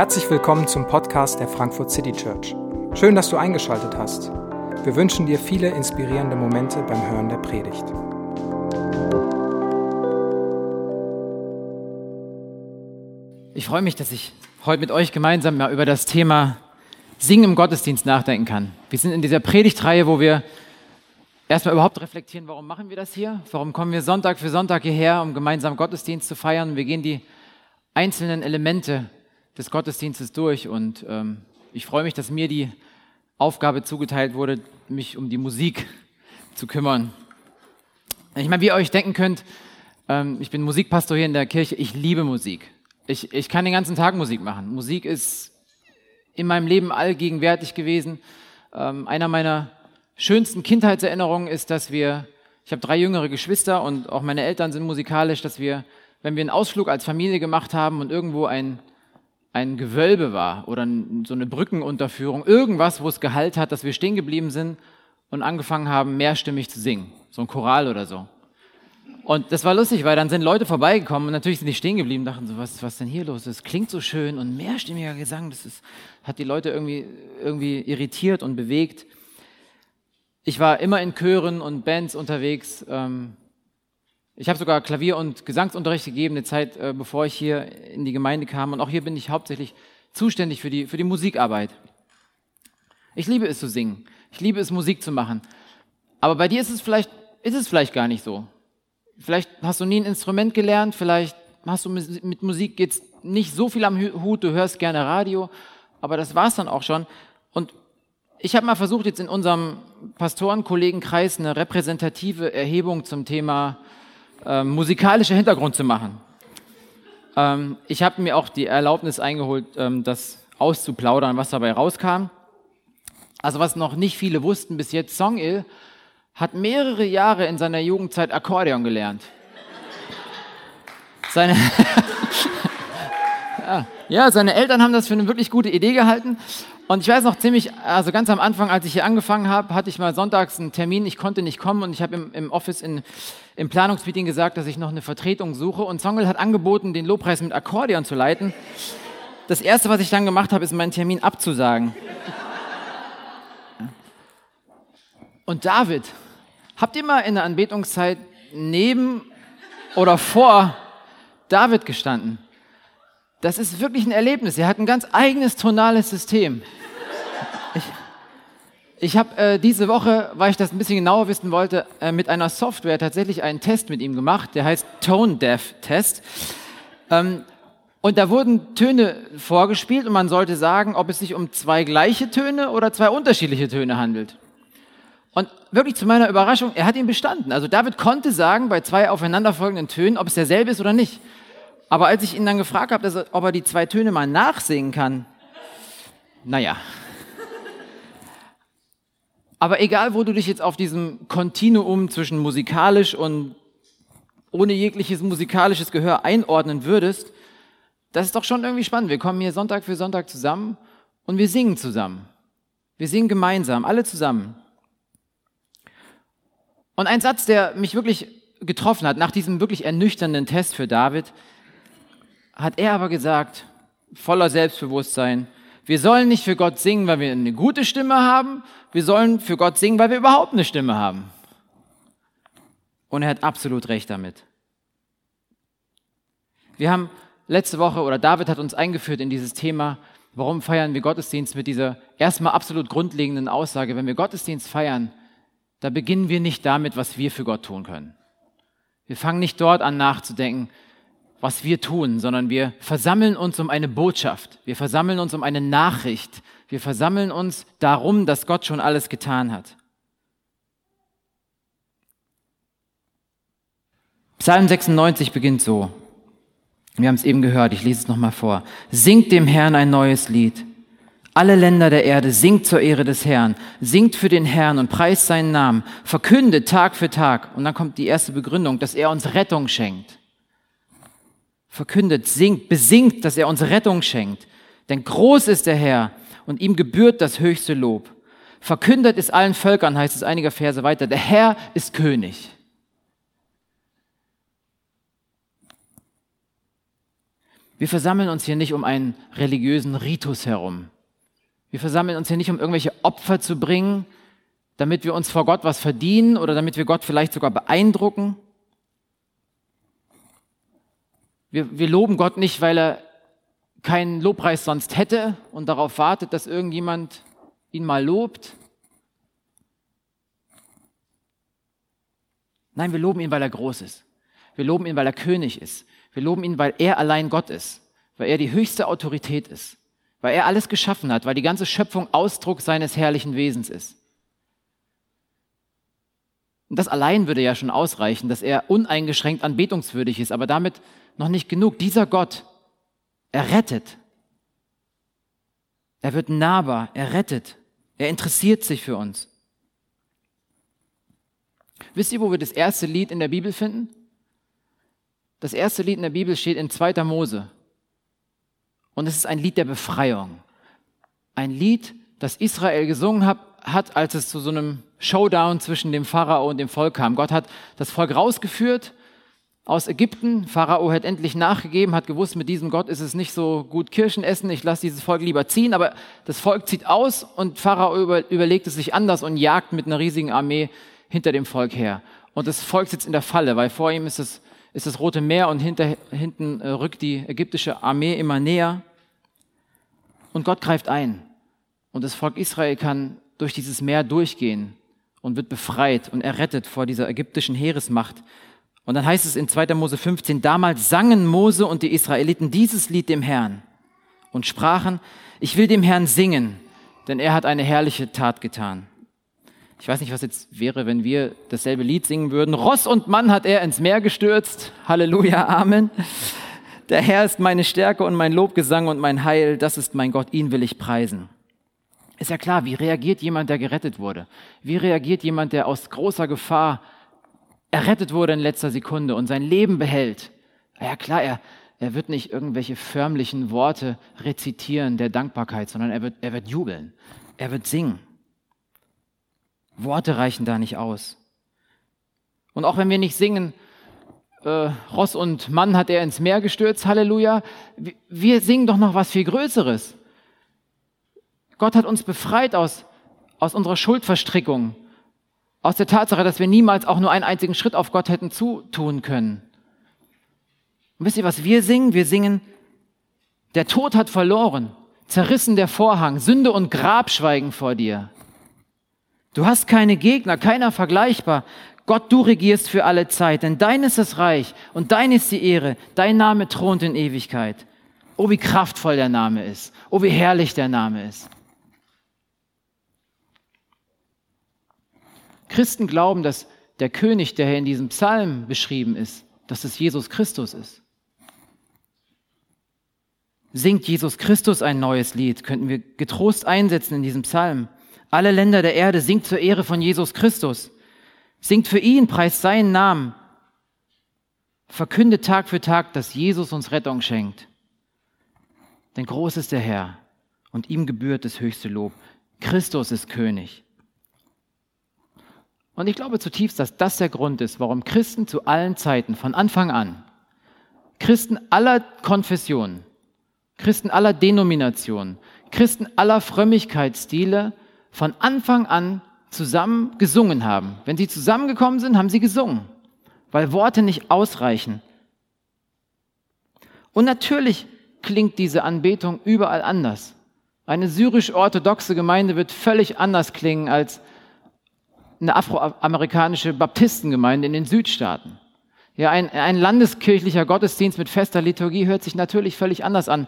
Herzlich willkommen zum Podcast der Frankfurt City Church. Schön, dass du eingeschaltet hast. Wir wünschen dir viele inspirierende Momente beim Hören der Predigt. Ich freue mich, dass ich heute mit euch gemeinsam mal über das Thema Singen im Gottesdienst nachdenken kann. Wir sind in dieser Predigtreihe, wo wir erstmal überhaupt reflektieren, warum machen wir das hier? Warum kommen wir Sonntag für Sonntag hierher, um gemeinsam Gottesdienst zu feiern? Wir gehen die einzelnen Elemente des Gottesdienstes durch und ähm, ich freue mich, dass mir die Aufgabe zugeteilt wurde, mich um die Musik zu kümmern. Ich meine, wie ihr euch denken könnt, ähm, ich bin Musikpastor hier in der Kirche, ich liebe Musik. Ich, ich kann den ganzen Tag Musik machen. Musik ist in meinem Leben allgegenwärtig gewesen. Ähm, einer meiner schönsten Kindheitserinnerungen ist, dass wir, ich habe drei jüngere Geschwister und auch meine Eltern sind musikalisch, dass wir, wenn wir einen Ausflug als Familie gemacht haben und irgendwo ein, ein Gewölbe war oder so eine Brückenunterführung, irgendwas, wo es Gehalt hat, dass wir stehen geblieben sind und angefangen haben, mehrstimmig zu singen. So ein Choral oder so. Und das war lustig, weil dann sind Leute vorbeigekommen und natürlich sind die stehen geblieben, dachten so, was, was denn hier los? Das klingt so schön und mehrstimmiger Gesang, das ist, hat die Leute irgendwie, irgendwie irritiert und bewegt. Ich war immer in Chören und Bands unterwegs. Ähm, ich habe sogar Klavier- und Gesangsunterricht gegeben, eine Zeit, äh, bevor ich hier in die Gemeinde kam. Und auch hier bin ich hauptsächlich zuständig für die, für die Musikarbeit. Ich liebe es zu singen. Ich liebe es, Musik zu machen. Aber bei dir ist es vielleicht, ist es vielleicht gar nicht so. Vielleicht hast du nie ein Instrument gelernt, vielleicht hast du mit Musik jetzt nicht so viel am Hut, du hörst gerne Radio, aber das war's dann auch schon. Und ich habe mal versucht, jetzt in unserem Pastorenkollegenkreis eine repräsentative Erhebung zum Thema äh, musikalischer Hintergrund zu machen. Ähm, ich habe mir auch die Erlaubnis eingeholt, ähm, das auszuplaudern, was dabei rauskam. Also was noch nicht viele wussten bis jetzt, Songil hat mehrere Jahre in seiner Jugendzeit Akkordeon gelernt. Seine ja, seine Eltern haben das für eine wirklich gute Idee gehalten. Und ich weiß noch ziemlich, also ganz am Anfang, als ich hier angefangen habe, hatte ich mal sonntags einen Termin, ich konnte nicht kommen und ich habe im, im Office in, im Planungsmeeting gesagt, dass ich noch eine Vertretung suche. Und Zongel hat angeboten, den Lobpreis mit Akkordeon zu leiten. Das erste, was ich dann gemacht habe, ist meinen Termin abzusagen. Und David, habt ihr mal in der Anbetungszeit neben oder vor David gestanden? Das ist wirklich ein Erlebnis. Er hat ein ganz eigenes tonales System. Ich, ich habe äh, diese Woche, weil ich das ein bisschen genauer wissen wollte, äh, mit einer Software tatsächlich einen Test mit ihm gemacht, der heißt Tone Deaf Test. Ähm, und da wurden Töne vorgespielt und man sollte sagen, ob es sich um zwei gleiche Töne oder zwei unterschiedliche Töne handelt. Und wirklich zu meiner Überraschung, er hat ihn bestanden. Also David konnte sagen bei zwei aufeinanderfolgenden Tönen, ob es derselbe ist oder nicht. Aber als ich ihn dann gefragt habe, ob er die zwei Töne mal nachsingen kann, naja. Aber egal, wo du dich jetzt auf diesem Kontinuum zwischen musikalisch und ohne jegliches musikalisches Gehör einordnen würdest, das ist doch schon irgendwie spannend. Wir kommen hier Sonntag für Sonntag zusammen und wir singen zusammen. Wir singen gemeinsam, alle zusammen. Und ein Satz, der mich wirklich getroffen hat, nach diesem wirklich ernüchternden Test für David, hat er aber gesagt, voller Selbstbewusstsein, wir sollen nicht für Gott singen, weil wir eine gute Stimme haben, wir sollen für Gott singen, weil wir überhaupt eine Stimme haben. Und er hat absolut recht damit. Wir haben letzte Woche, oder David hat uns eingeführt in dieses Thema, warum feiern wir Gottesdienst mit dieser erstmal absolut grundlegenden Aussage, wenn wir Gottesdienst feiern, da beginnen wir nicht damit, was wir für Gott tun können. Wir fangen nicht dort an nachzudenken, was wir tun, sondern wir versammeln uns um eine Botschaft. Wir versammeln uns um eine Nachricht. Wir versammeln uns darum, dass Gott schon alles getan hat. Psalm 96 beginnt so. Wir haben es eben gehört, ich lese es nochmal vor. Singt dem Herrn ein neues Lied. Alle Länder der Erde, singt zur Ehre des Herrn, singt für den Herrn und preist seinen Namen, verkündet Tag für Tag. Und dann kommt die erste Begründung, dass er uns Rettung schenkt verkündet, singt, besingt, dass er uns Rettung schenkt. Denn groß ist der Herr und ihm gebührt das höchste Lob. Verkündet ist allen Völkern, heißt es einige Verse weiter, der Herr ist König. Wir versammeln uns hier nicht um einen religiösen Ritus herum. Wir versammeln uns hier nicht, um irgendwelche Opfer zu bringen, damit wir uns vor Gott was verdienen oder damit wir Gott vielleicht sogar beeindrucken. Wir, wir loben Gott nicht, weil er keinen Lobpreis sonst hätte und darauf wartet, dass irgendjemand ihn mal lobt. Nein, wir loben ihn, weil er groß ist. Wir loben ihn, weil er König ist. Wir loben ihn, weil er allein Gott ist, weil er die höchste Autorität ist, weil er alles geschaffen hat, weil die ganze Schöpfung Ausdruck seines herrlichen Wesens ist. Und das allein würde ja schon ausreichen, dass er uneingeschränkt anbetungswürdig ist, aber damit noch nicht genug. Dieser Gott, er rettet. Er wird nahbar, er rettet, er interessiert sich für uns. Wisst ihr, wo wir das erste Lied in der Bibel finden? Das erste Lied in der Bibel steht in 2. Mose. Und es ist ein Lied der Befreiung. Ein Lied, das Israel gesungen hat, hat, als es zu so einem Showdown zwischen dem Pharao und dem Volk kam. Gott hat das Volk rausgeführt aus Ägypten. Pharao hat endlich nachgegeben, hat gewusst, mit diesem Gott ist es nicht so gut Kirschen essen, ich lasse dieses Volk lieber ziehen. Aber das Volk zieht aus und Pharao über, überlegt es sich anders und jagt mit einer riesigen Armee hinter dem Volk her. Und das Volk sitzt in der Falle, weil vor ihm ist es ist das Rote Meer und hinter, hinten äh, rückt die ägyptische Armee immer näher. Und Gott greift ein. Und das Volk Israel kann durch dieses Meer durchgehen und wird befreit und errettet vor dieser ägyptischen Heeresmacht. Und dann heißt es in 2. Mose 15, damals sangen Mose und die Israeliten dieses Lied dem Herrn und sprachen, ich will dem Herrn singen, denn er hat eine herrliche Tat getan. Ich weiß nicht, was jetzt wäre, wenn wir dasselbe Lied singen würden. Ross und Mann hat er ins Meer gestürzt. Halleluja, Amen. Der Herr ist meine Stärke und mein Lobgesang und mein Heil. Das ist mein Gott. Ihn will ich preisen. Ist ja klar, wie reagiert jemand, der gerettet wurde? Wie reagiert jemand, der aus großer Gefahr errettet wurde in letzter Sekunde und sein Leben behält? Ja klar, er, er wird nicht irgendwelche förmlichen Worte rezitieren der Dankbarkeit, sondern er wird, er wird jubeln. Er wird singen. Worte reichen da nicht aus. Und auch wenn wir nicht singen, äh, Ross und Mann hat er ins Meer gestürzt, Halleluja, wir singen doch noch was viel Größeres. Gott hat uns befreit aus, aus unserer Schuldverstrickung, aus der Tatsache, dass wir niemals auch nur einen einzigen Schritt auf Gott hätten zutun können. Und wisst ihr, was wir singen? Wir singen, der Tod hat verloren, zerrissen der Vorhang, Sünde und Grab schweigen vor dir. Du hast keine Gegner, keiner vergleichbar. Gott, du regierst für alle Zeit, denn dein ist das Reich und dein ist die Ehre. Dein Name thront in Ewigkeit. Oh, wie kraftvoll der Name ist. Oh, wie herrlich der Name ist. Christen glauben, dass der König, der hier in diesem Psalm beschrieben ist, dass es Jesus Christus ist. Singt Jesus Christus ein neues Lied, könnten wir getrost einsetzen in diesem Psalm. Alle Länder der Erde singt zur Ehre von Jesus Christus. Singt für ihn, preist seinen Namen. Verkündet Tag für Tag, dass Jesus uns Rettung schenkt. Denn groß ist der Herr und ihm gebührt das höchste Lob. Christus ist König. Und ich glaube zutiefst, dass das der Grund ist, warum Christen zu allen Zeiten, von Anfang an, Christen aller Konfessionen, Christen aller Denominationen, Christen aller Frömmigkeitsstile von Anfang an zusammen gesungen haben. Wenn sie zusammengekommen sind, haben sie gesungen, weil Worte nicht ausreichen. Und natürlich klingt diese Anbetung überall anders. Eine syrisch-orthodoxe Gemeinde wird völlig anders klingen als eine afroamerikanische Baptistengemeinde in den Südstaaten. Ja, ein, ein landeskirchlicher Gottesdienst mit fester Liturgie hört sich natürlich völlig anders an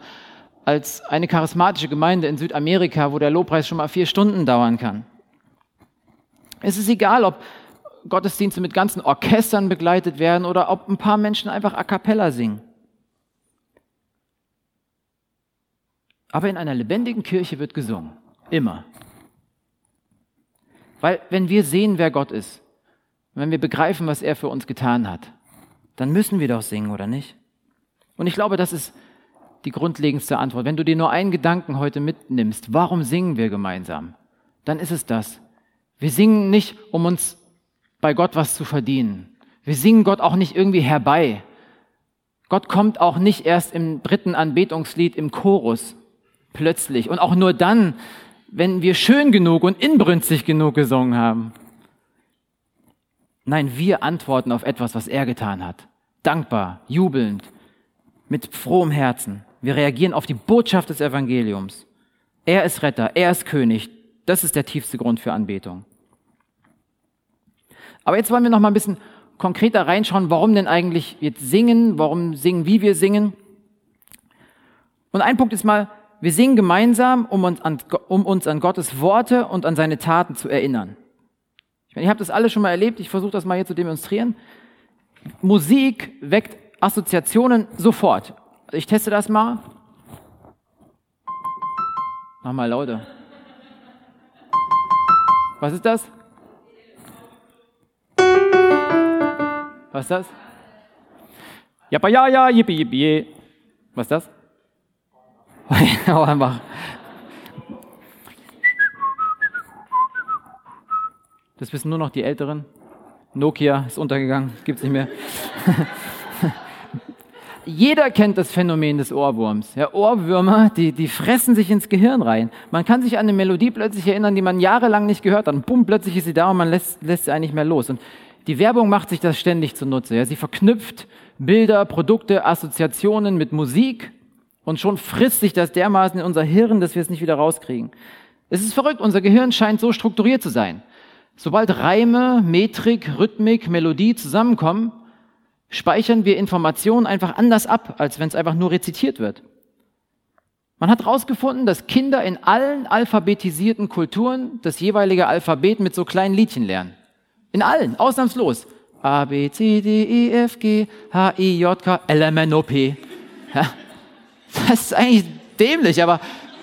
als eine charismatische Gemeinde in Südamerika, wo der Lobpreis schon mal vier Stunden dauern kann. Es ist egal, ob Gottesdienste mit ganzen Orchestern begleitet werden oder ob ein paar Menschen einfach a cappella singen. Aber in einer lebendigen Kirche wird gesungen. Immer. Weil wenn wir sehen, wer Gott ist, wenn wir begreifen, was er für uns getan hat, dann müssen wir doch singen, oder nicht? Und ich glaube, das ist die grundlegendste Antwort. Wenn du dir nur einen Gedanken heute mitnimmst, warum singen wir gemeinsam? Dann ist es das. Wir singen nicht, um uns bei Gott was zu verdienen. Wir singen Gott auch nicht irgendwie herbei. Gott kommt auch nicht erst im dritten Anbetungslied im Chorus plötzlich und auch nur dann, wenn wir schön genug und inbrünstig genug gesungen haben. Nein, wir antworten auf etwas, was er getan hat. Dankbar, jubelnd, mit frohem Herzen. Wir reagieren auf die Botschaft des Evangeliums. Er ist Retter, er ist König. Das ist der tiefste Grund für Anbetung. Aber jetzt wollen wir noch mal ein bisschen konkreter reinschauen, warum denn eigentlich jetzt singen, warum singen, wie wir singen. Und ein Punkt ist mal, wir singen gemeinsam, um uns an, um uns an Gottes Worte und an seine Taten zu erinnern. Ich meine, ihr habt das alle schon mal erlebt, ich versuche das mal hier zu demonstrieren. Musik weckt Assoziationen sofort. Ich teste das mal. Mach mal lauter. Was ist das? Was ist das? Jappa ja ja, yippie yippie. Was ist das? Einfach. Das wissen nur noch die Älteren. Nokia ist untergegangen, gibt's nicht mehr. Jeder kennt das Phänomen des Ohrwurms. Ja, Ohrwürmer, die, die fressen sich ins Gehirn rein. Man kann sich an eine Melodie plötzlich erinnern, die man jahrelang nicht gehört hat. Und bumm, plötzlich ist sie da und man lässt, lässt sie eigentlich mehr los. Und die Werbung macht sich das ständig zunutze. Ja, sie verknüpft Bilder, Produkte, Assoziationen mit Musik und schon frisst sich das dermaßen in unser Hirn, dass wir es nicht wieder rauskriegen. Es ist verrückt, unser Gehirn scheint so strukturiert zu sein. Sobald Reime, Metrik, Rhythmik, Melodie zusammenkommen, speichern wir Informationen einfach anders ab, als wenn es einfach nur rezitiert wird. Man hat herausgefunden, dass Kinder in allen alphabetisierten Kulturen das jeweilige Alphabet mit so kleinen Liedchen lernen. In allen, ausnahmslos. A, B, C, D, E, F, G, H, I, J, K, L, M, N, O, P. Ja, das ist eigentlich dämlich, aber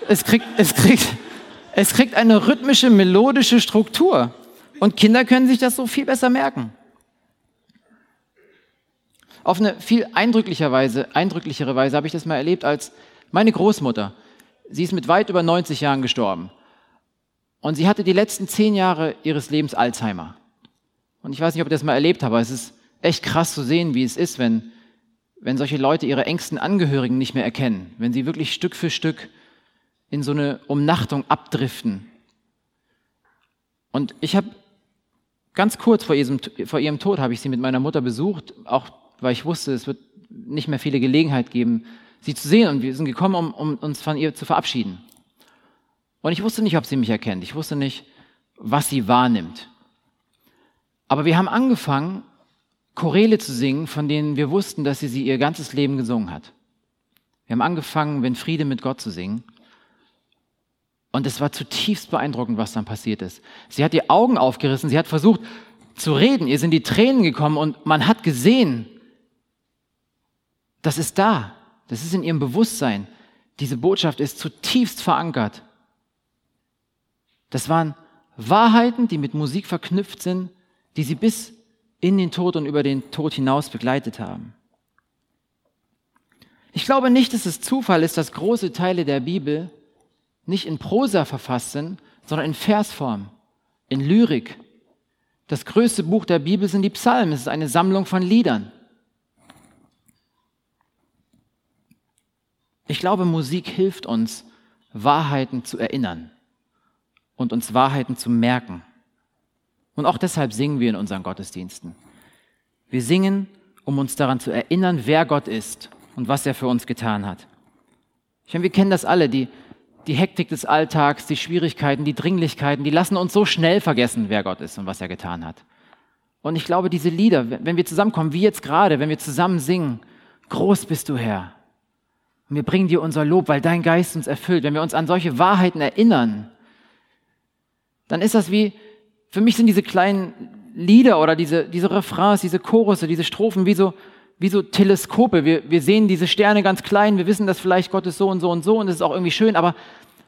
es kriegt, es kriegt, es kriegt eine rhythmische, melodische Struktur. Und Kinder können sich das so viel besser merken. Auf eine viel eindrücklicher Weise, eindrücklichere Weise habe ich das mal erlebt als meine Großmutter. Sie ist mit weit über 90 Jahren gestorben. Und sie hatte die letzten zehn Jahre ihres Lebens Alzheimer. Und ich weiß nicht, ob ihr das mal erlebt habt, aber es ist echt krass zu sehen, wie es ist, wenn, wenn solche Leute ihre engsten Angehörigen nicht mehr erkennen, wenn sie wirklich Stück für Stück in so eine Umnachtung abdriften. Und ich habe ganz kurz vor ihrem, vor ihrem Tod habe ich sie mit meiner Mutter besucht, auch weil ich wusste, es wird nicht mehr viele Gelegenheit geben, sie zu sehen. Und wir sind gekommen, um, um uns von ihr zu verabschieden. Und ich wusste nicht, ob sie mich erkennt. Ich wusste nicht, was sie wahrnimmt. Aber wir haben angefangen, Choräle zu singen, von denen wir wussten, dass sie sie ihr ganzes Leben gesungen hat. Wir haben angefangen, wenn Friede mit Gott zu singen. Und es war zutiefst beeindruckend, was dann passiert ist. Sie hat die Augen aufgerissen, sie hat versucht zu reden, ihr sind die Tränen gekommen und man hat gesehen, das ist da. Das ist in ihrem Bewusstsein. Diese Botschaft ist zutiefst verankert. Das waren Wahrheiten, die mit Musik verknüpft sind, die sie bis in den Tod und über den Tod hinaus begleitet haben. Ich glaube nicht, dass es Zufall ist, dass große Teile der Bibel nicht in Prosa verfasst sind, sondern in Versform, in Lyrik. Das größte Buch der Bibel sind die Psalmen. Es ist eine Sammlung von Liedern. Ich glaube, Musik hilft uns, Wahrheiten zu erinnern und uns Wahrheiten zu merken. Und auch deshalb singen wir in unseren Gottesdiensten. Wir singen, um uns daran zu erinnern, wer Gott ist und was er für uns getan hat. Ich meine, wir kennen das alle, die, die Hektik des Alltags, die Schwierigkeiten, die Dringlichkeiten, die lassen uns so schnell vergessen, wer Gott ist und was er getan hat. Und ich glaube, diese Lieder, wenn wir zusammenkommen, wie jetzt gerade, wenn wir zusammen singen, groß bist du Herr, und wir bringen dir unser Lob, weil dein Geist uns erfüllt. Wenn wir uns an solche Wahrheiten erinnern, dann ist das wie, für mich sind diese kleinen Lieder oder diese, diese Refrains, diese Chorusse, diese Strophen wie so, wie so Teleskope. Wir, wir sehen diese Sterne ganz klein, wir wissen, dass vielleicht Gott ist so und so und so und es ist auch irgendwie schön, aber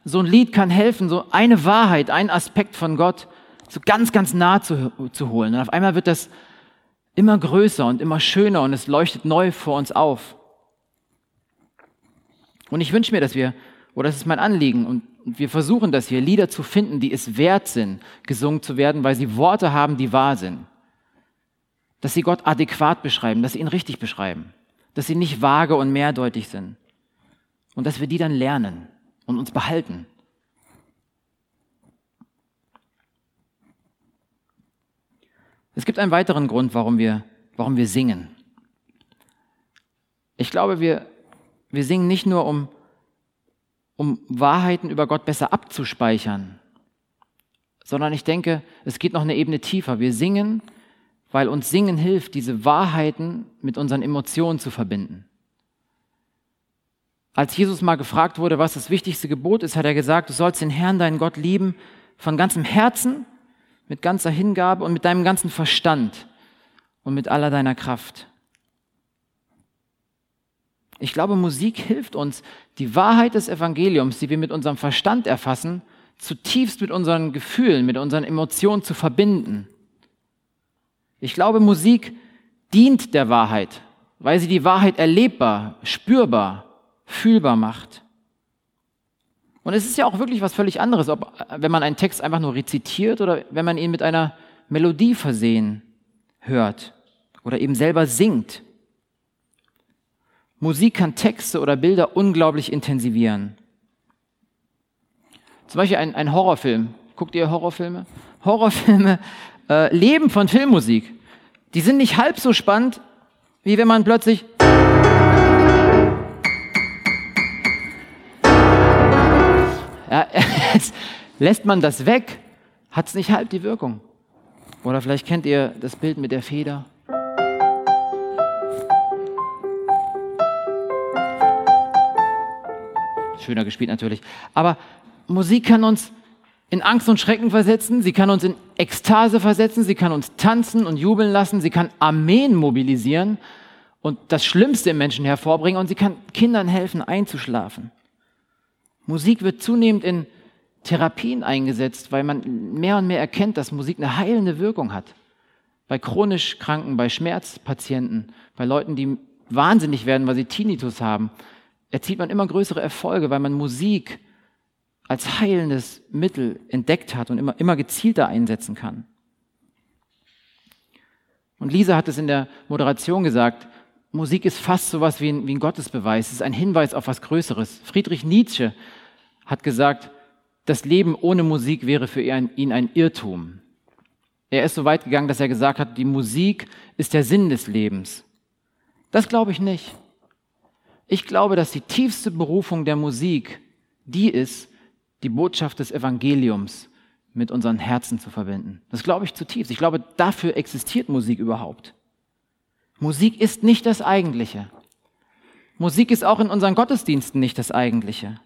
so ein Lied kann helfen, so eine Wahrheit, ein Aspekt von Gott so ganz, ganz nah zu, zu holen. Und auf einmal wird das immer größer und immer schöner und es leuchtet neu vor uns auf. Und ich wünsche mir, dass wir, oder das ist mein Anliegen, und wir versuchen das hier, Lieder zu finden, die es wert sind, gesungen zu werden, weil sie Worte haben, die wahr sind. Dass sie Gott adäquat beschreiben, dass sie ihn richtig beschreiben. dass sie nicht vage und mehrdeutig sind und dass wir die dann lernen und uns behalten. Es gibt einen weiteren Grund, warum wir, warum wir singen. Ich glaube, wir, wir singen nicht nur, um, um Wahrheiten über Gott besser abzuspeichern, sondern ich denke, es geht noch eine Ebene tiefer. Wir singen, weil uns Singen hilft, diese Wahrheiten mit unseren Emotionen zu verbinden. Als Jesus mal gefragt wurde, was das wichtigste Gebot ist, hat er gesagt, du sollst den Herrn, deinen Gott lieben, von ganzem Herzen, mit ganzer Hingabe und mit deinem ganzen Verstand und mit aller deiner Kraft. Ich glaube, Musik hilft uns, die Wahrheit des Evangeliums, die wir mit unserem Verstand erfassen, zutiefst mit unseren Gefühlen, mit unseren Emotionen zu verbinden. Ich glaube, Musik dient der Wahrheit, weil sie die Wahrheit erlebbar, spürbar, fühlbar macht. Und es ist ja auch wirklich was völlig anderes, ob, wenn man einen Text einfach nur rezitiert oder wenn man ihn mit einer Melodie versehen hört oder eben selber singt. Musik kann Texte oder Bilder unglaublich intensivieren. Zum Beispiel ein, ein Horrorfilm. Guckt ihr Horrorfilme? Horrorfilme äh, leben von Filmmusik. Die sind nicht halb so spannend, wie wenn man plötzlich Ja, lässt man das weg, hat es nicht halb die Wirkung. Oder vielleicht kennt ihr das Bild mit der Feder. Schöner gespielt natürlich. Aber Musik kann uns in Angst und Schrecken versetzen, sie kann uns in Ekstase versetzen, sie kann uns tanzen und jubeln lassen, sie kann Armeen mobilisieren und das Schlimmste im Menschen hervorbringen und sie kann Kindern helfen, einzuschlafen. Musik wird zunehmend in Therapien eingesetzt, weil man mehr und mehr erkennt, dass Musik eine heilende Wirkung hat. Bei chronisch Kranken, bei Schmerzpatienten, bei Leuten, die wahnsinnig werden, weil sie Tinnitus haben, erzielt man immer größere Erfolge, weil man Musik als heilendes Mittel entdeckt hat und immer, immer gezielter einsetzen kann. Und Lisa hat es in der Moderation gesagt, Musik ist fast so was wie ein, wie ein Gottesbeweis, es ist ein Hinweis auf was Größeres. Friedrich Nietzsche hat gesagt, das Leben ohne Musik wäre für ihn ein Irrtum. Er ist so weit gegangen, dass er gesagt hat, die Musik ist der Sinn des Lebens. Das glaube ich nicht. Ich glaube, dass die tiefste Berufung der Musik die ist, die Botschaft des Evangeliums mit unseren Herzen zu verbinden. Das glaube ich zutiefst. Ich glaube, dafür existiert Musik überhaupt. Musik ist nicht das Eigentliche. Musik ist auch in unseren Gottesdiensten nicht das Eigentliche.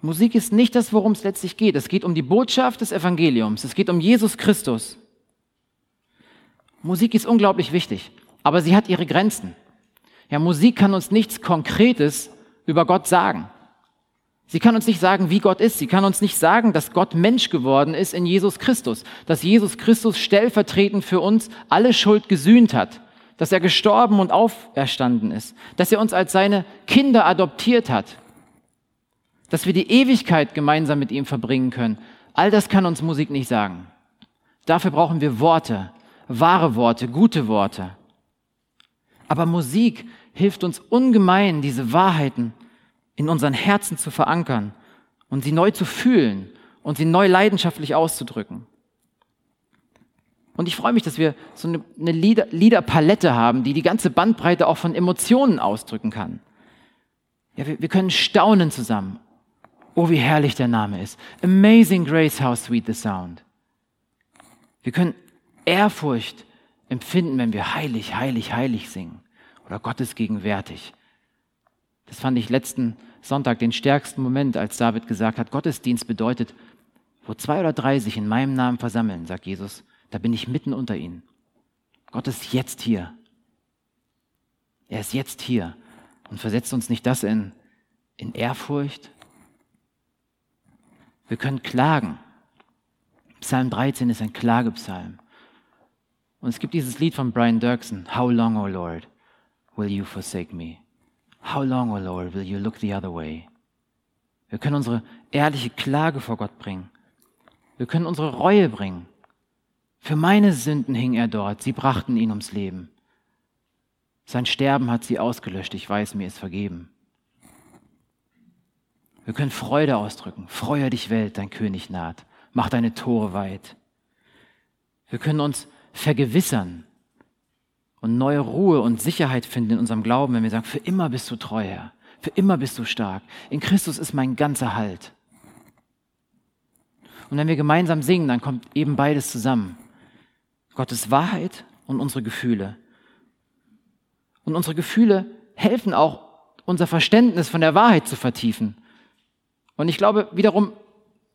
Musik ist nicht das, worum es letztlich geht. Es geht um die Botschaft des Evangeliums. Es geht um Jesus Christus. Musik ist unglaublich wichtig, aber sie hat ihre Grenzen. Ja, Musik kann uns nichts Konkretes über Gott sagen. Sie kann uns nicht sagen, wie Gott ist. Sie kann uns nicht sagen, dass Gott Mensch geworden ist in Jesus Christus, dass Jesus Christus stellvertretend für uns alle Schuld gesühnt hat, dass er gestorben und auferstanden ist, dass er uns als seine Kinder adoptiert hat, dass wir die Ewigkeit gemeinsam mit ihm verbringen können. All das kann uns Musik nicht sagen. Dafür brauchen wir Worte, wahre Worte, gute Worte. Aber Musik hilft uns ungemein, diese Wahrheiten in unseren Herzen zu verankern und sie neu zu fühlen und sie neu leidenschaftlich auszudrücken. Und ich freue mich, dass wir so eine, Lieder, Liederpalette haben, die die ganze Bandbreite auch von Emotionen ausdrücken kann. Ja, wir, wir können staunen zusammen. Oh, wie herrlich der Name ist. Amazing Grace, how sweet the sound. Wir können Ehrfurcht empfinden, wenn wir heilig, heilig, heilig singen oder Gottes gegenwärtig. Das fand ich letzten Sonntag den stärksten Moment, als David gesagt hat, Gottesdienst bedeutet, wo zwei oder drei sich in meinem Namen versammeln, sagt Jesus, da bin ich mitten unter ihnen. Gott ist jetzt hier. Er ist jetzt hier und versetzt uns nicht das in, in Ehrfurcht. Wir können klagen. Psalm 13 ist ein Klagepsalm. Und es gibt dieses Lied von Brian Dirksen, How long, O Lord, will you forsake me? How long, O Lord, will you look the other way? Wir können unsere ehrliche Klage vor Gott bringen. Wir können unsere Reue bringen. Für meine Sünden hing er dort, sie brachten ihn ums Leben. Sein Sterben hat sie ausgelöscht. Ich weiß, mir ist vergeben. Wir können Freude ausdrücken. Freue dich, Welt, dein König naht. Mach deine Tore weit. Wir können uns vergewissern und neue Ruhe und Sicherheit finden in unserem Glauben, wenn wir sagen, für immer bist du treu, Herr. Für immer bist du stark. In Christus ist mein ganzer Halt. Und wenn wir gemeinsam singen, dann kommt eben beides zusammen. Gottes Wahrheit und unsere Gefühle. Und unsere Gefühle helfen auch, unser Verständnis von der Wahrheit zu vertiefen. Und ich glaube, wiederum,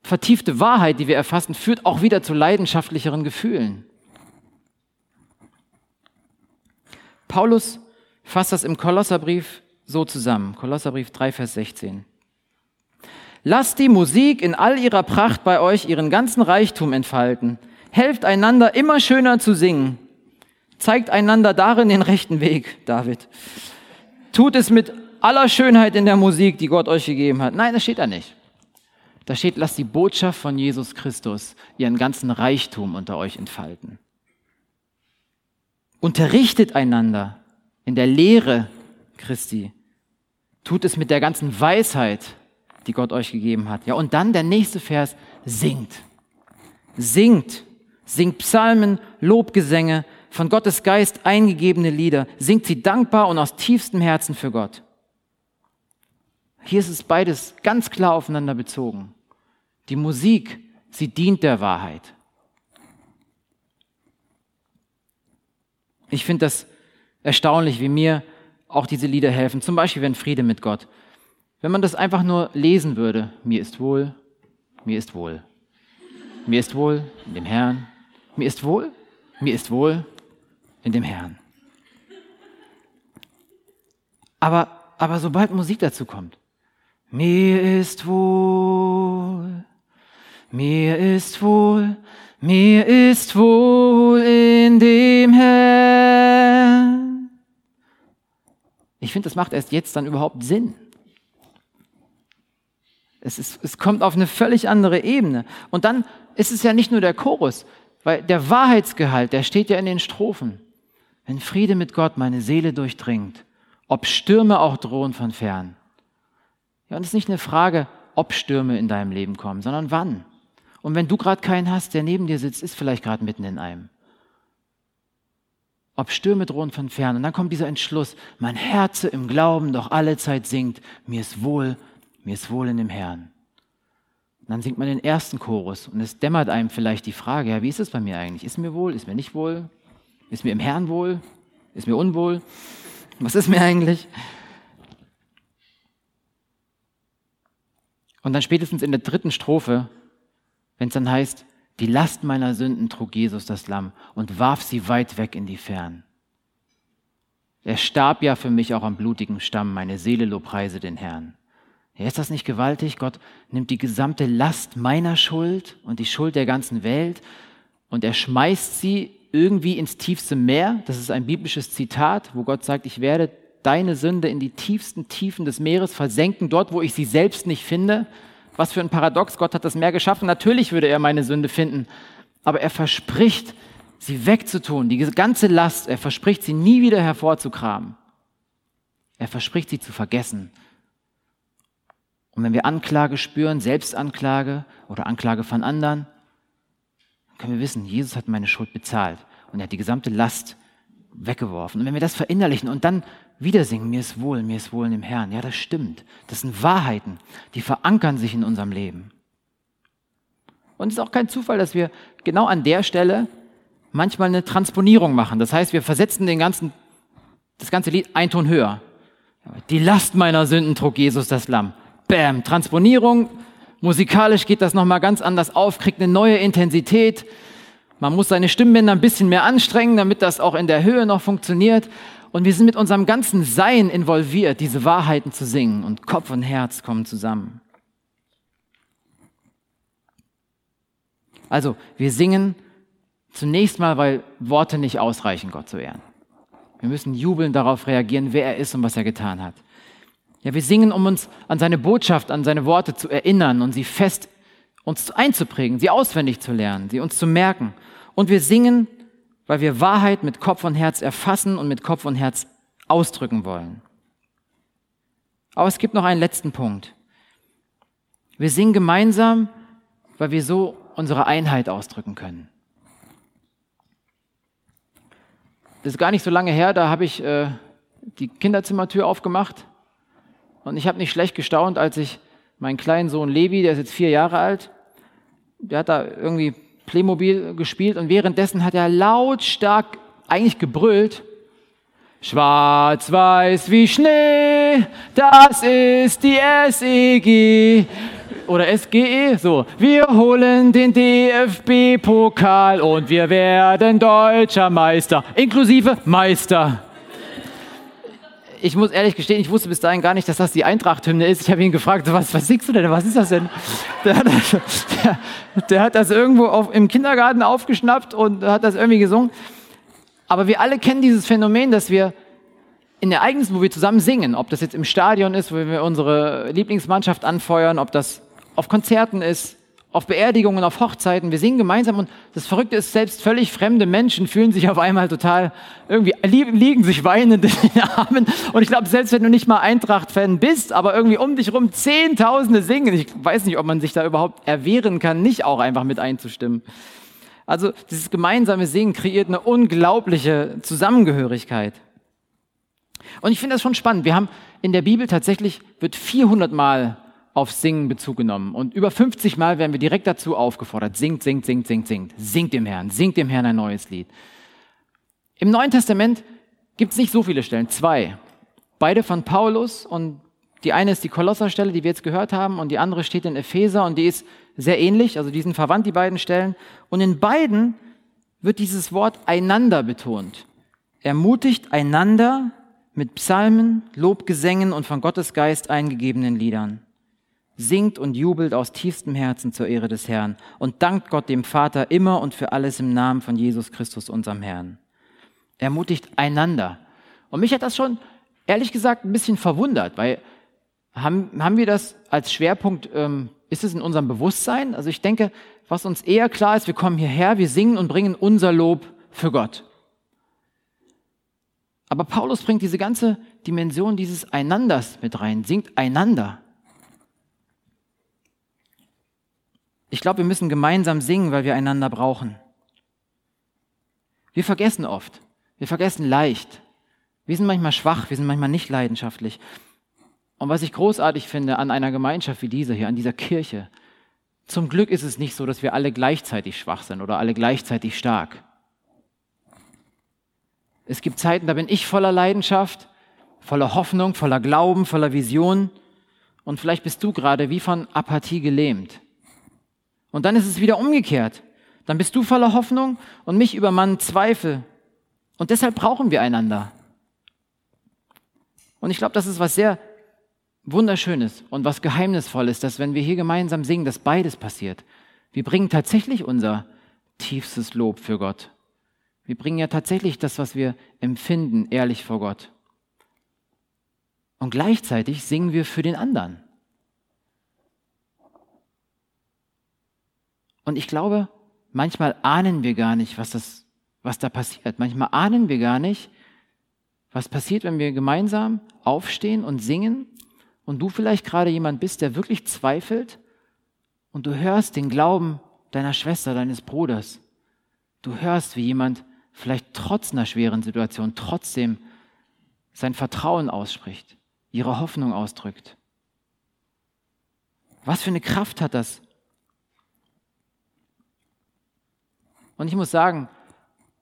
vertiefte Wahrheit, die wir erfassen, führt auch wieder zu leidenschaftlicheren Gefühlen. Paulus fasst das im Kolosserbrief so zusammen. Kolosserbrief 3, Vers 16. Lasst die Musik in all ihrer Pracht bei euch ihren ganzen Reichtum entfalten. Helft einander immer schöner zu singen. Zeigt einander darin den rechten Weg, David. Tut es mit aller Schönheit in der Musik, die Gott euch gegeben hat. Nein, das steht da nicht. Da steht, lasst die Botschaft von Jesus Christus ihren ganzen Reichtum unter euch entfalten. Unterrichtet einander in der Lehre Christi. Tut es mit der ganzen Weisheit, die Gott euch gegeben hat. Ja, und dann der nächste Vers, singt. Singt. Singt Psalmen, Lobgesänge, von Gottes Geist eingegebene Lieder. Singt sie dankbar und aus tiefstem Herzen für Gott. Hier ist es beides ganz klar aufeinander bezogen. Die Musik, sie dient der Wahrheit. Ich finde das erstaunlich, wie mir auch diese Lieder helfen. Zum Beispiel, wenn Friede mit Gott. Wenn man das einfach nur lesen würde, mir ist wohl, mir ist wohl. Mir ist wohl in dem Herrn. Mir ist wohl, mir ist wohl in dem Herrn. Aber, aber sobald Musik dazu kommt, mir ist wohl, mir ist wohl, mir ist wohl in dem Herrn. Ich finde, das macht erst jetzt dann überhaupt Sinn. Es, ist, es kommt auf eine völlig andere Ebene. Und dann ist es ja nicht nur der Chorus, weil der Wahrheitsgehalt, der steht ja in den Strophen. Wenn Friede mit Gott meine Seele durchdringt, ob Stürme auch drohen von fern. Ja, und es ist nicht eine Frage, ob Stürme in deinem Leben kommen, sondern wann. Und wenn du gerade keinen hast, der neben dir sitzt, ist vielleicht gerade mitten in einem. Ob Stürme drohen von fern. Und dann kommt dieser Entschluss, mein Herz im Glauben doch alle Zeit singt, mir ist wohl, mir ist wohl in dem Herrn. Und dann singt man den ersten Chorus und es dämmert einem vielleicht die Frage, ja, wie ist es bei mir eigentlich? Ist mir wohl? Ist mir nicht wohl? Ist mir im Herrn wohl? Ist mir unwohl? Was ist mir eigentlich? Und dann spätestens in der dritten Strophe wenn es dann heißt, die Last meiner Sünden trug Jesus das Lamm und warf sie weit weg in die Fern. Er starb ja für mich auch am blutigen Stamm, meine Seele lobpreise den Herrn. Ja, ist das nicht gewaltig? Gott nimmt die gesamte Last meiner Schuld und die Schuld der ganzen Welt und er schmeißt sie irgendwie ins tiefste Meer. Das ist ein biblisches Zitat, wo Gott sagt, ich werde deine Sünde in die tiefsten Tiefen des Meeres versenken, dort, wo ich sie selbst nicht finde. Was für ein Paradox. Gott hat das Meer geschaffen. Natürlich würde er meine Sünde finden. Aber er verspricht, sie wegzutun, die ganze Last. Er verspricht, sie nie wieder hervorzukramen. Er verspricht, sie zu vergessen. Und wenn wir Anklage spüren, Selbstanklage oder Anklage von anderen, können wir wissen, Jesus hat meine Schuld bezahlt und er hat die gesamte Last weggeworfen. Und wenn wir das verinnerlichen und dann wieder singen, mir ist wohl, mir ist wohl in dem Herrn. Ja, das stimmt. Das sind Wahrheiten, die verankern sich in unserem Leben. Und es ist auch kein Zufall, dass wir genau an der Stelle manchmal eine Transponierung machen. Das heißt, wir versetzen den ganzen, das ganze Lied ein Ton höher. Die Last meiner Sünden trug Jesus das Lamm. Bam, Transponierung. Musikalisch geht das nochmal ganz anders auf, kriegt eine neue Intensität. Man muss seine Stimmbänder ein bisschen mehr anstrengen, damit das auch in der Höhe noch funktioniert. Und wir sind mit unserem ganzen Sein involviert, diese Wahrheiten zu singen. Und Kopf und Herz kommen zusammen. Also, wir singen zunächst mal, weil Worte nicht ausreichen, Gott zu ehren. Wir müssen jubeln darauf reagieren, wer er ist und was er getan hat. Ja, wir singen, um uns an seine Botschaft, an seine Worte zu erinnern und sie fest uns einzuprägen, sie auswendig zu lernen, sie uns zu merken. Und wir singen, weil wir Wahrheit mit Kopf und Herz erfassen und mit Kopf und Herz ausdrücken wollen. Aber es gibt noch einen letzten Punkt. Wir singen gemeinsam, weil wir so unsere Einheit ausdrücken können. Das ist gar nicht so lange her, da habe ich äh, die Kinderzimmertür aufgemacht und ich habe nicht schlecht gestaunt, als ich meinen kleinen Sohn Levi, der ist jetzt vier Jahre alt, der hat da irgendwie Playmobil gespielt und währenddessen hat er lautstark eigentlich gebrüllt, Schwarz-Weiß wie Schnee, das ist die SEG oder SGE, so. Wir holen den DFB-Pokal und wir werden deutscher Meister, inklusive Meister. Ich muss ehrlich gestehen, ich wusste bis dahin gar nicht, dass das die Eintracht-Hymne ist. Ich habe ihn gefragt, was, was singst du denn? Was ist das denn? Der hat, der, der hat das irgendwo auf, im Kindergarten aufgeschnappt und hat das irgendwie gesungen. Aber wir alle kennen dieses Phänomen, dass wir in Ereignissen, wo wir zusammen singen, ob das jetzt im Stadion ist, wo wir unsere Lieblingsmannschaft anfeuern, ob das auf Konzerten ist, auf Beerdigungen, auf Hochzeiten. Wir singen gemeinsam und das Verrückte ist, selbst völlig fremde Menschen fühlen sich auf einmal total irgendwie, liegen sich weinend in den Armen. Und ich glaube, selbst wenn du nicht mal Eintracht-Fan bist, aber irgendwie um dich rum Zehntausende singen, ich weiß nicht, ob man sich da überhaupt erwehren kann, nicht auch einfach mit einzustimmen. Also dieses gemeinsame Singen kreiert eine unglaubliche Zusammengehörigkeit. Und ich finde das schon spannend. Wir haben in der Bibel tatsächlich, wird 400 Mal auf Singen Bezug genommen. Und über 50 Mal werden wir direkt dazu aufgefordert, singt, singt, singt, singt, singt. Singt dem Herrn, singt dem Herrn ein neues Lied. Im Neuen Testament gibt es nicht so viele Stellen, zwei. Beide von Paulus und die eine ist die Kolosserstelle, die wir jetzt gehört haben, und die andere steht in Epheser und die ist sehr ähnlich, also die sind verwandt, die beiden Stellen. Und in beiden wird dieses Wort einander betont. Ermutigt einander mit Psalmen, Lobgesängen und von Gottes Geist eingegebenen Liedern singt und jubelt aus tiefstem Herzen zur Ehre des Herrn und dankt Gott dem Vater immer und für alles im Namen von Jesus Christus, unserem Herrn. Ermutigt einander. Und mich hat das schon, ehrlich gesagt, ein bisschen verwundert, weil haben, haben wir das als Schwerpunkt, ähm, ist es in unserem Bewusstsein? Also ich denke, was uns eher klar ist, wir kommen hierher, wir singen und bringen unser Lob für Gott. Aber Paulus bringt diese ganze Dimension dieses Einanders mit rein, singt einander. Ich glaube, wir müssen gemeinsam singen, weil wir einander brauchen. Wir vergessen oft. Wir vergessen leicht. Wir sind manchmal schwach, wir sind manchmal nicht leidenschaftlich. Und was ich großartig finde an einer Gemeinschaft wie dieser hier, an dieser Kirche, zum Glück ist es nicht so, dass wir alle gleichzeitig schwach sind oder alle gleichzeitig stark. Es gibt Zeiten, da bin ich voller Leidenschaft, voller Hoffnung, voller Glauben, voller Vision. Und vielleicht bist du gerade wie von Apathie gelähmt. Und dann ist es wieder umgekehrt. Dann bist du voller Hoffnung und mich übermannen Zweifel. Und deshalb brauchen wir einander. Und ich glaube, das ist was sehr Wunderschönes und was Geheimnisvolles, dass wenn wir hier gemeinsam singen, dass beides passiert. Wir bringen tatsächlich unser tiefstes Lob für Gott. Wir bringen ja tatsächlich das, was wir empfinden, ehrlich vor Gott. Und gleichzeitig singen wir für den anderen. Und ich glaube, manchmal ahnen wir gar nicht, was, das, was da passiert. Manchmal ahnen wir gar nicht, was passiert, wenn wir gemeinsam aufstehen und singen und du vielleicht gerade jemand bist, der wirklich zweifelt und du hörst den Glauben deiner Schwester, deines Bruders. Du hörst, wie jemand vielleicht trotz einer schweren Situation trotzdem sein Vertrauen ausspricht, ihre Hoffnung ausdrückt. Was für eine Kraft hat das, Und ich muss sagen,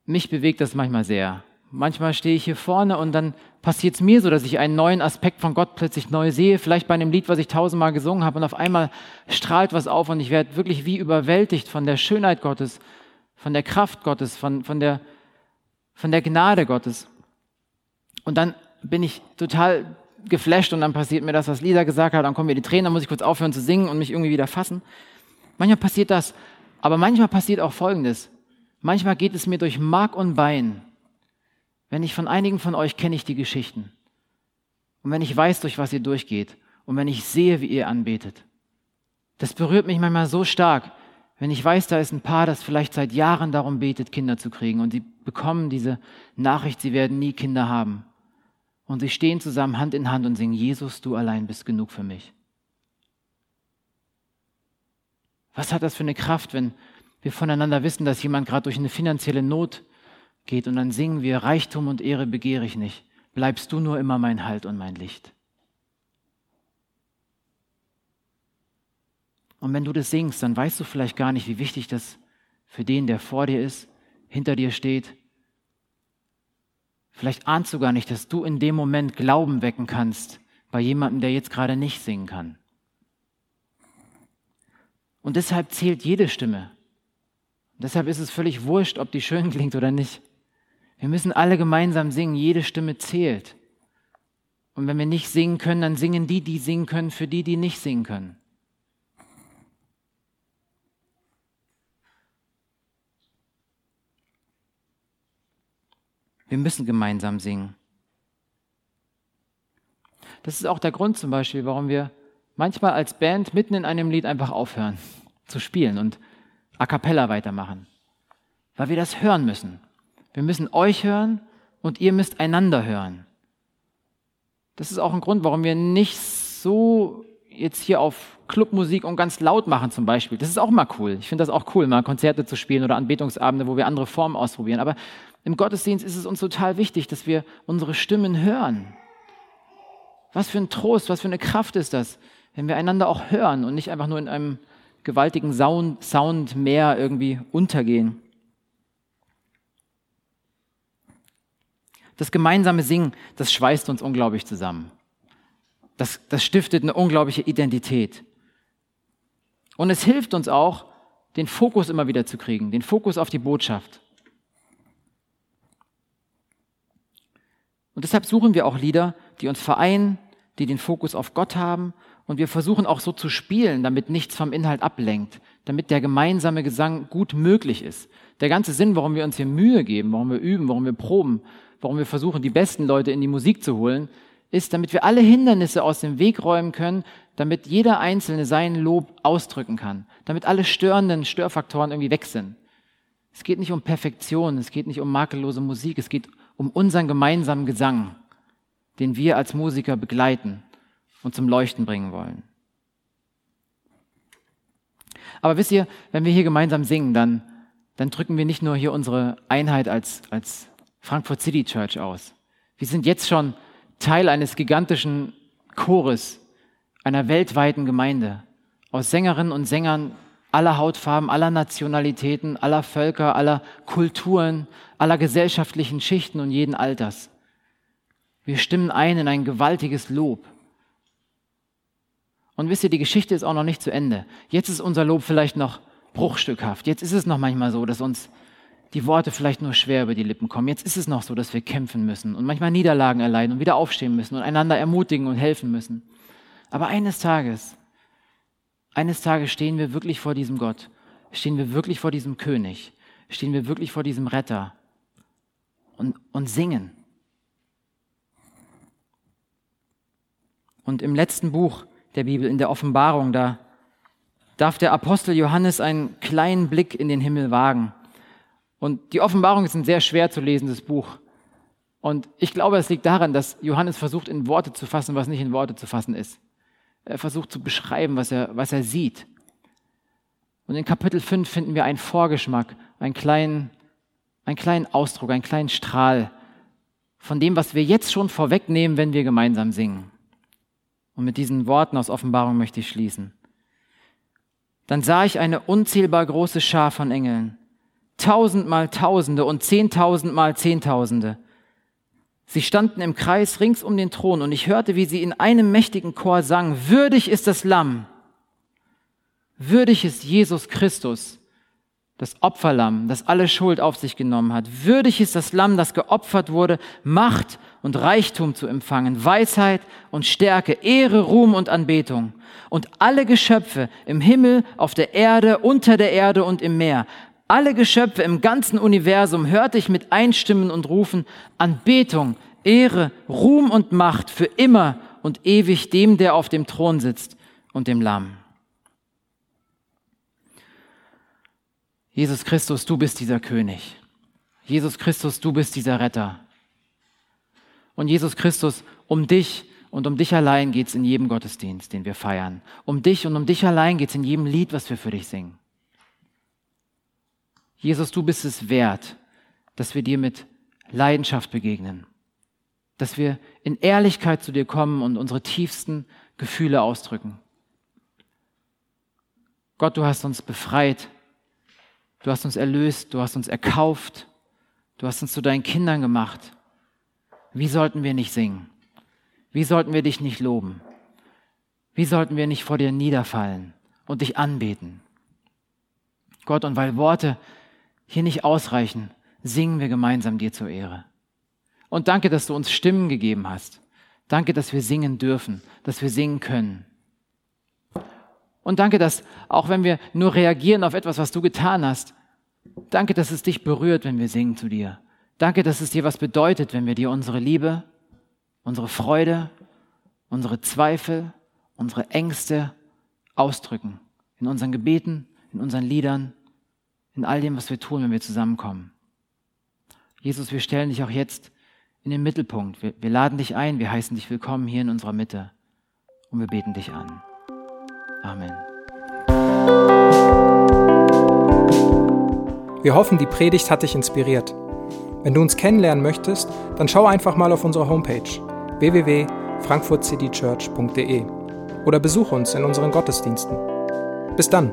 mich bewegt das manchmal sehr. Manchmal stehe ich hier vorne und dann passiert es mir so, dass ich einen neuen Aspekt von Gott plötzlich neu sehe, vielleicht bei einem Lied, was ich tausendmal gesungen habe und auf einmal strahlt was auf und ich werde wirklich wie überwältigt von der Schönheit Gottes, von der Kraft Gottes, von, von, der, von der Gnade Gottes. Und dann bin ich total geflasht und dann passiert mir das, was Lisa gesagt hat, dann kommen mir die Tränen, dann muss ich kurz aufhören zu singen und mich irgendwie wieder fassen. Manchmal passiert das, aber manchmal passiert auch Folgendes. Manchmal geht es mir durch Mark und Bein. Wenn ich von einigen von euch kenne ich die Geschichten. Und wenn ich weiß, durch was ihr durchgeht. Und wenn ich sehe, wie ihr anbetet. Das berührt mich manchmal so stark, wenn ich weiß, da ist ein Paar, das vielleicht seit Jahren darum betet, Kinder zu kriegen. Und sie bekommen diese Nachricht, sie werden nie Kinder haben. Und sie stehen zusammen Hand in Hand und singen, Jesus, du allein bist genug für mich. Was hat das für eine Kraft, wenn wir voneinander wissen, dass jemand gerade durch eine finanzielle Not geht und dann singen wir, Reichtum und Ehre begehre ich nicht, bleibst du nur immer mein Halt und mein Licht. Und wenn du das singst, dann weißt du vielleicht gar nicht, wie wichtig das für den, der vor dir ist, hinter dir steht. Vielleicht ahnst du gar nicht, dass du in dem Moment Glauben wecken kannst bei jemandem, der jetzt gerade nicht singen kann. Und deshalb zählt jede Stimme. Und deshalb ist es völlig wurscht, ob die schön klingt oder nicht. Wir müssen alle gemeinsam singen, jede Stimme zählt. Und wenn wir nicht singen können, dann singen die, die singen können, für die, die nicht singen können. Wir müssen gemeinsam singen. Das ist auch der Grund zum Beispiel, warum wir manchmal als Band mitten in einem Lied einfach aufhören zu spielen und a cappella weitermachen. Weil wir das hören müssen. Wir müssen euch hören und ihr müsst einander hören. Das ist auch ein Grund, warum wir nicht so jetzt hier auf Clubmusik und ganz laut machen zum Beispiel. Das ist auch mal cool. Ich finde das auch cool, mal Konzerte zu spielen oder Anbetungsabende, wo wir andere Formen ausprobieren. Aber im Gottesdienst ist es uns total wichtig, dass wir unsere Stimmen hören. Was für ein Trost, was für eine Kraft ist das, wenn wir einander auch hören und nicht einfach nur in einem gewaltigen Sound, Soundmeer irgendwie untergehen. Das gemeinsame Singen, das schweißt uns unglaublich zusammen. Das, das stiftet eine unglaubliche Identität. Und es hilft uns auch, den Fokus immer wieder zu kriegen, den Fokus auf die Botschaft. Und deshalb suchen wir auch Lieder, die uns vereinen, die den Fokus auf Gott haben. Und wir versuchen auch so zu spielen, damit nichts vom Inhalt ablenkt, damit der gemeinsame Gesang gut möglich ist. Der ganze Sinn, warum wir uns hier Mühe geben, warum wir üben, warum wir proben, warum wir versuchen, die besten Leute in die Musik zu holen, ist, damit wir alle Hindernisse aus dem Weg räumen können, damit jeder Einzelne sein Lob ausdrücken kann, damit alle störenden Störfaktoren irgendwie weg sind. Es geht nicht um Perfektion, es geht nicht um makellose Musik, es geht um unseren gemeinsamen Gesang, den wir als Musiker begleiten und zum Leuchten bringen wollen. Aber wisst ihr, wenn wir hier gemeinsam singen, dann, dann drücken wir nicht nur hier unsere Einheit als, als Frankfurt City Church aus. Wir sind jetzt schon Teil eines gigantischen Chores, einer weltweiten Gemeinde aus Sängerinnen und Sängern aller Hautfarben, aller Nationalitäten, aller Völker, aller Kulturen, aller gesellschaftlichen Schichten und jeden Alters. Wir stimmen ein in ein gewaltiges Lob. Und wisst ihr, die Geschichte ist auch noch nicht zu Ende. Jetzt ist unser Lob vielleicht noch bruchstückhaft. Jetzt ist es noch manchmal so, dass uns die Worte vielleicht nur schwer über die Lippen kommen. Jetzt ist es noch so, dass wir kämpfen müssen und manchmal Niederlagen erleiden und wieder aufstehen müssen und einander ermutigen und helfen müssen. Aber eines Tages, eines Tages stehen wir wirklich vor diesem Gott, stehen wir wirklich vor diesem König, stehen wir wirklich vor diesem Retter und, und singen. Und im letzten Buch der Bibel, in der Offenbarung, da darf der Apostel Johannes einen kleinen Blick in den Himmel wagen. Und die Offenbarung ist ein sehr schwer zu lesendes Buch. Und ich glaube, es liegt daran, dass Johannes versucht, in Worte zu fassen, was nicht in Worte zu fassen ist. Er versucht zu beschreiben, was er, was er sieht. Und in Kapitel 5 finden wir einen Vorgeschmack, einen kleinen, einen kleinen Ausdruck, einen kleinen Strahl von dem, was wir jetzt schon vorwegnehmen, wenn wir gemeinsam singen. Und mit diesen Worten aus Offenbarung möchte ich schließen. Dann sah ich eine unzählbar große Schar von Engeln tausendmal Tausende und zehntausendmal Zehntausende. Sie standen im Kreis rings um den Thron und ich hörte, wie sie in einem mächtigen Chor sangen, würdig ist das Lamm, würdig ist Jesus Christus, das Opferlamm, das alle Schuld auf sich genommen hat. Würdig ist das Lamm, das geopfert wurde, Macht und Reichtum zu empfangen, Weisheit und Stärke, Ehre, Ruhm und Anbetung. Und alle Geschöpfe im Himmel, auf der Erde, unter der Erde und im Meer alle Geschöpfe im ganzen Universum hörte ich mit einstimmen und rufen, Anbetung, Ehre, Ruhm und Macht für immer und ewig dem, der auf dem Thron sitzt und dem Lamm. Jesus Christus, du bist dieser König. Jesus Christus, du bist dieser Retter. Und Jesus Christus, um dich und um dich allein geht es in jedem Gottesdienst, den wir feiern. Um dich und um dich allein geht es in jedem Lied, was wir für dich singen. Jesus, du bist es wert, dass wir dir mit Leidenschaft begegnen, dass wir in Ehrlichkeit zu dir kommen und unsere tiefsten Gefühle ausdrücken. Gott, du hast uns befreit, du hast uns erlöst, du hast uns erkauft, du hast uns zu deinen Kindern gemacht. Wie sollten wir nicht singen? Wie sollten wir dich nicht loben? Wie sollten wir nicht vor dir niederfallen und dich anbeten? Gott, und weil Worte hier nicht ausreichen, singen wir gemeinsam dir zur Ehre. Und danke, dass du uns Stimmen gegeben hast. Danke, dass wir singen dürfen, dass wir singen können. Und danke, dass auch wenn wir nur reagieren auf etwas, was du getan hast, danke, dass es dich berührt, wenn wir singen zu dir. Danke, dass es dir was bedeutet, wenn wir dir unsere Liebe, unsere Freude, unsere Zweifel, unsere Ängste ausdrücken. In unseren Gebeten, in unseren Liedern, in all dem, was wir tun, wenn wir zusammenkommen. Jesus, wir stellen dich auch jetzt in den Mittelpunkt. Wir, wir laden dich ein, wir heißen dich willkommen hier in unserer Mitte und wir beten dich an. Amen. Wir hoffen, die Predigt hat dich inspiriert. Wenn du uns kennenlernen möchtest, dann schau einfach mal auf unsere Homepage www.frankfurtcitychurch.de oder besuche uns in unseren Gottesdiensten. Bis dann!